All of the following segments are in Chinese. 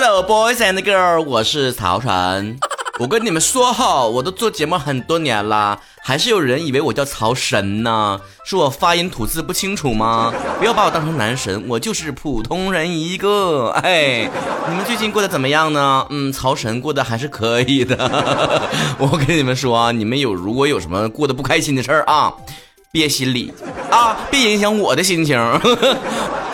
Hello boys and girls，我是曹晨。我跟你们说哈，我都做节目很多年了，还是有人以为我叫曹神呢，说我发音吐字不清楚吗？不要把我当成男神，我就是普通人一个。哎，你们最近过得怎么样呢？嗯，曹神过得还是可以的。我跟你们说啊，你们有如果有什么过得不开心的事儿啊，憋心里啊，别影响我的心情。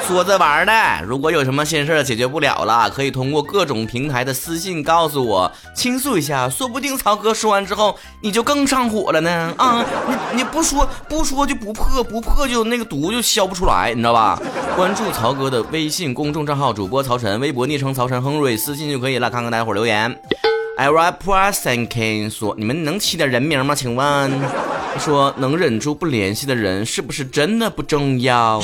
说着玩的，如果有什么心事解决不了了，可以通过各种平台的私信告诉我，倾诉一下，说不定曹哥说完之后你就更上火了呢。啊，你你不说不说就不破，不破就那个毒就消不出来，你知道吧？关注曹哥的微信公众账号，主播曹晨，微博昵称曹晨亨瑞，私信就可以了。看看大家伙留言。I rap thinking 说，你们能起点人名吗？请问，说能忍住不联系的人，是不是真的不重要？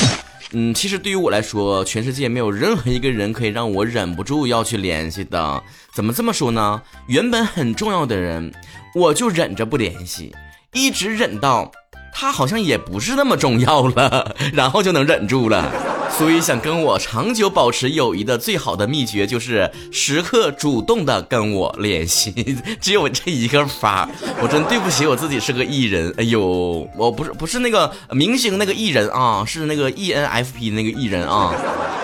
嗯，其实对于我来说，全世界没有任何一个人可以让我忍不住要去联系的。怎么这么说呢？原本很重要的人，我就忍着不联系，一直忍到。他好像也不是那么重要了，然后就能忍住了。所以想跟我长久保持友谊的最好的秘诀就是时刻主动的跟我联系，只有这一个法。我真对不起我自己是个艺人，哎呦，我不是不是那个明星那个艺人啊，是那个 E N F P 那个艺人啊。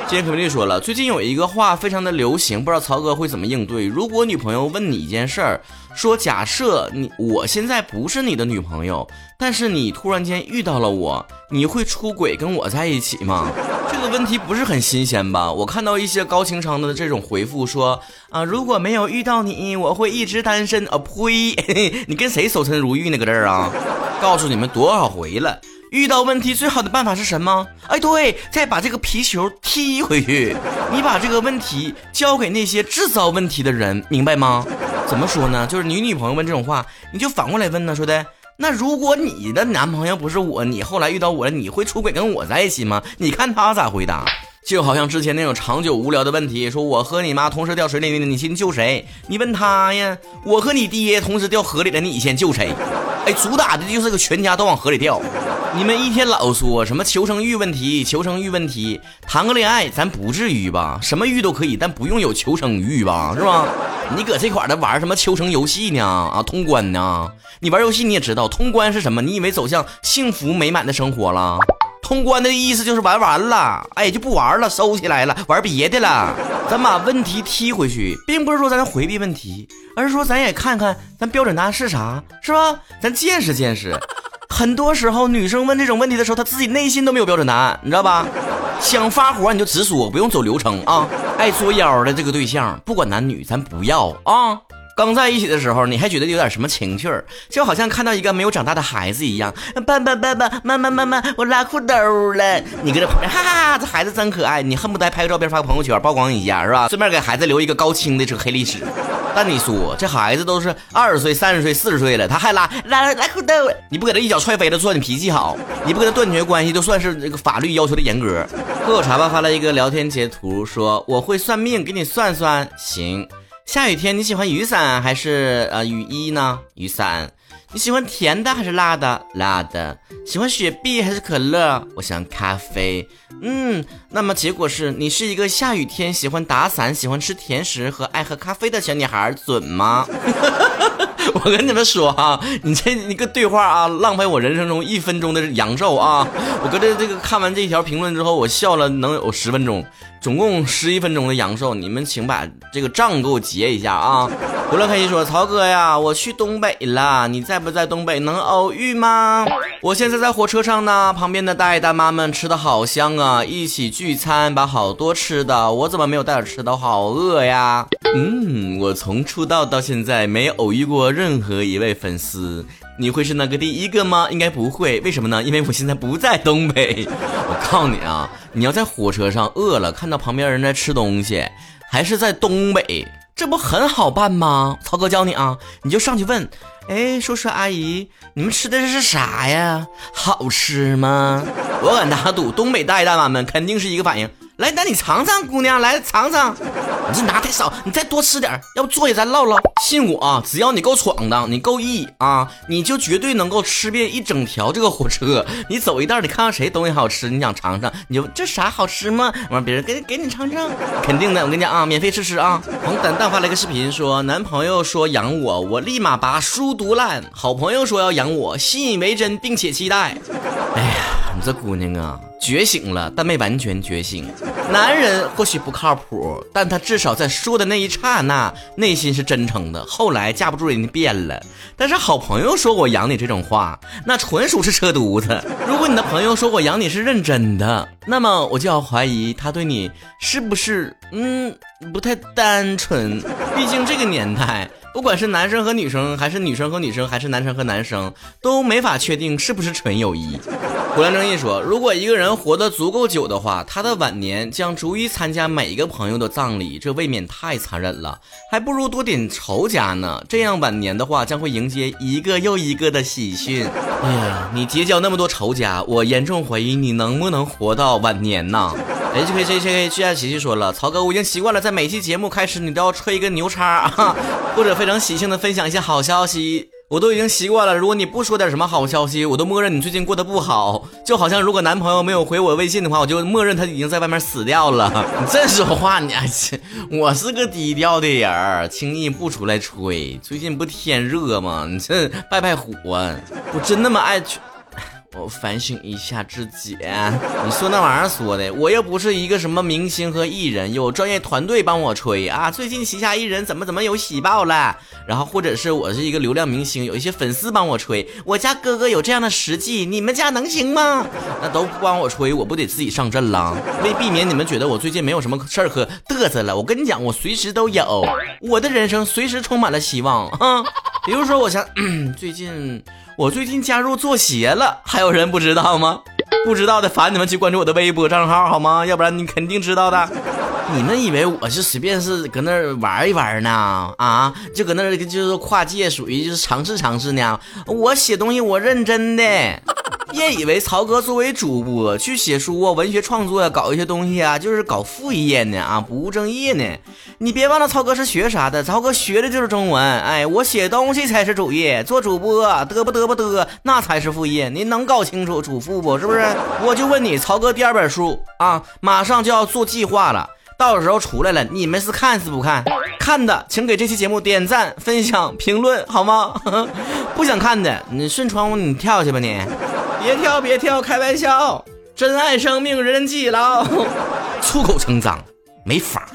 今天可丽说了，最近有一个话非常的流行，不知道曹哥会怎么应对。如果女朋友问你一件事儿，说假设你我现在不是你的女朋友，但是你突然间遇到了我，你会出轨跟我在一起吗？这个问题不是很新鲜吧？我看到一些高情商的这种回复说啊，如果没有遇到你，我会一直单身啊呸！你跟谁守身如玉呢？搁这儿啊？告诉你们多少回了。遇到问题最好的办法是什么？哎，对，再把这个皮球踢回去。你把这个问题交给那些制造问题的人，明白吗？怎么说呢？就是你女朋友问这种话，你就反过来问呢，说的那如果你的男朋友不是我，你后来遇到我了，你会出轨跟我在一起吗？你看他咋回答？就好像之前那种长久无聊的问题，说我和你妈同时掉水里了，你先救谁？你问他呀。我和你爹同时掉河里了，你先救谁？哎，主打的就是个全家都往河里掉。你们一天老说什么求生欲问题，求生欲问题，谈个恋爱咱不至于吧？什么欲都可以，但不用有求生欲吧？是吧？你搁这块儿的玩什么求生游戏呢？啊，通关呢？你玩游戏你也知道，通关是什么？你以为走向幸福美满的生活了？通关的意思就是玩完了，哎，就不玩了，收起来了，玩别的了。咱把问题踢回去，并不是说咱回避问题，而是说咱也看看咱标准答案是啥，是吧？咱见识见识。很多时候，女生问这种问题的时候，她自己内心都没有标准答案，你知道吧？想发火你就直说，不用走流程啊。爱作妖的这个对象，不管男女，咱不要啊。刚在一起的时候，你还觉得有点什么情趣儿，就好像看到一个没有长大的孩子一样。爸爸爸爸妈妈妈妈，我拉裤兜了。你搁这旁边，哈哈哈，这孩子真可爱，你恨不得拍个照片发个朋友圈曝光一下，是吧？顺便给孩子留一个高清的这个黑历史。但你说这孩子都是二十岁、三十岁、四十岁了，他还拉拉拉裤兜，你不给他一脚踹飞了，算你脾气好；你不跟他断绝关系，就算是这个法律要求的严格。喝口茶吧发了一个聊天截图，说我会算命，给你算算，行。下雨天你喜欢雨伞还是呃雨衣呢？雨伞。你喜欢甜的还是辣的？辣的。喜欢雪碧还是可乐？我喜欢咖啡。嗯，那么结果是你是一个下雨天喜欢打伞、喜欢吃甜食和爱喝咖啡的小女孩，准吗？我跟你们说啊，你这一个对话啊，浪费我人生中一分钟的阳寿啊！我搁这这个看完这条评论之后，我笑了能有十分钟。总共十一分钟的阳寿，你们请把这个账给我结一下啊！胡乐开心说：“曹哥呀，我去东北了，你在不在东北？能偶遇吗？我现在在火车上呢，旁边的大爷大妈们吃的好香啊，一起聚餐，把好多吃的，我怎么没有带点吃的？好饿呀！嗯，我从出道到现在没偶遇过任何一位粉丝。”你会是那个第一个吗？应该不会，为什么呢？因为我现在不在东北。我告诉你啊，你要在火车上饿了，看到旁边人在吃东西，还是在东北，这不很好办吗？曹哥教你啊，你就上去问，哎，叔叔阿姨，你们吃的这是啥呀？好吃吗？我敢打赌，东北大爷大妈们肯定是一个反应。来，那你尝尝，姑娘，来尝尝。你这拿太少，你再多吃点，要不坐下咱唠唠。信我，只要你够闯荡，你够意啊，你就绝对能够吃遍一整条这个火车。你走一道，你看到谁东西好吃，你想尝尝，你就这啥好吃吗？完别人给给你尝尝，肯定的。我跟你讲啊，免费试吃啊。黄蛋蛋发了一个视频，说男朋友说养我，我立马把书读烂。好朋友说要养我，信以为真，并且期待。哎呀。你这姑娘啊，觉醒了，但没完全觉醒。男人或许不靠谱，但他至少在说的那一刹那，内心是真诚的。后来架不住人家变了。但是好朋友说我养你这种话，那纯属是扯犊子。如果你的朋友说我养你是认真的，那么我就要怀疑他对你是不是嗯不太单纯。毕竟这个年代。不管是男生和女生，还是女生和女生，还是男生和男生，都没法确定是不是纯友谊。胡良正义说，如果一个人活得足够久的话，他的晚年将逐一参加每一个朋友的葬礼，这未免太残忍了，还不如多点仇家呢。这样晚年的话，将会迎接一个又一个的喜讯。哎呀，你结交那么多仇家，我严重怀疑你能不能活到晚年呢？H K J K 居然琪琪说了，曹哥，我已经习惯了，在每期节目开始你都要吹一个牛叉啊，或者非常喜庆的分享一些好消息，我都已经习惯了。如果你不说点什么好消息，我都默认你最近过得不好，就好像如果男朋友没有回我微信的话，我就默认他已经在外面死掉了。你这说话你还我是个低调的人，轻易不出来吹。最近不天热吗？你这拜拜火，我真那么爱吹。我反省一下自己，你说那玩意儿说的，我又不是一个什么明星和艺人，有专业团队帮我吹啊。最近旗下艺人怎么怎么有喜报了，然后或者是我是一个流量明星，有一些粉丝帮我吹。我家哥哥有这样的实际，你们家能行吗？那都不帮我吹，我不得自己上阵了？为避免你们觉得我最近没有什么事儿可嘚瑟了，我跟你讲，我随时都有，我的人生随时充满了希望啊。比如说，我想 最近。我最近加入做鞋了，还有人不知道吗？不知道的，烦你们去关注我的微博账号好吗？要不然你肯定知道的。你们以为我是随便是搁那玩一玩呢？啊，就搁那就是跨界，属于就是尝试尝试呢？我写东西我认真的。别以为曹哥作为主播去写书啊、文学创作呀、搞一些东西啊，就是搞副业呢啊，不务正业呢。你别忘了，曹哥是学啥的？曹哥学的就是中文。哎，我写东西才是主业，做主播嘚不嘚不嘚，那才是副业。您能搞清楚主副不？是不是？我就问你，曹哥第二本书啊，马上就要做计划了，到时候出来了，你们是看是不看？看的，请给这期节目点赞、分享、评论，好吗？不想看的，你顺窗户你跳去吧你。别跳，别跳，开玩笑。珍爱生命，人人记牢。出口成脏，没法。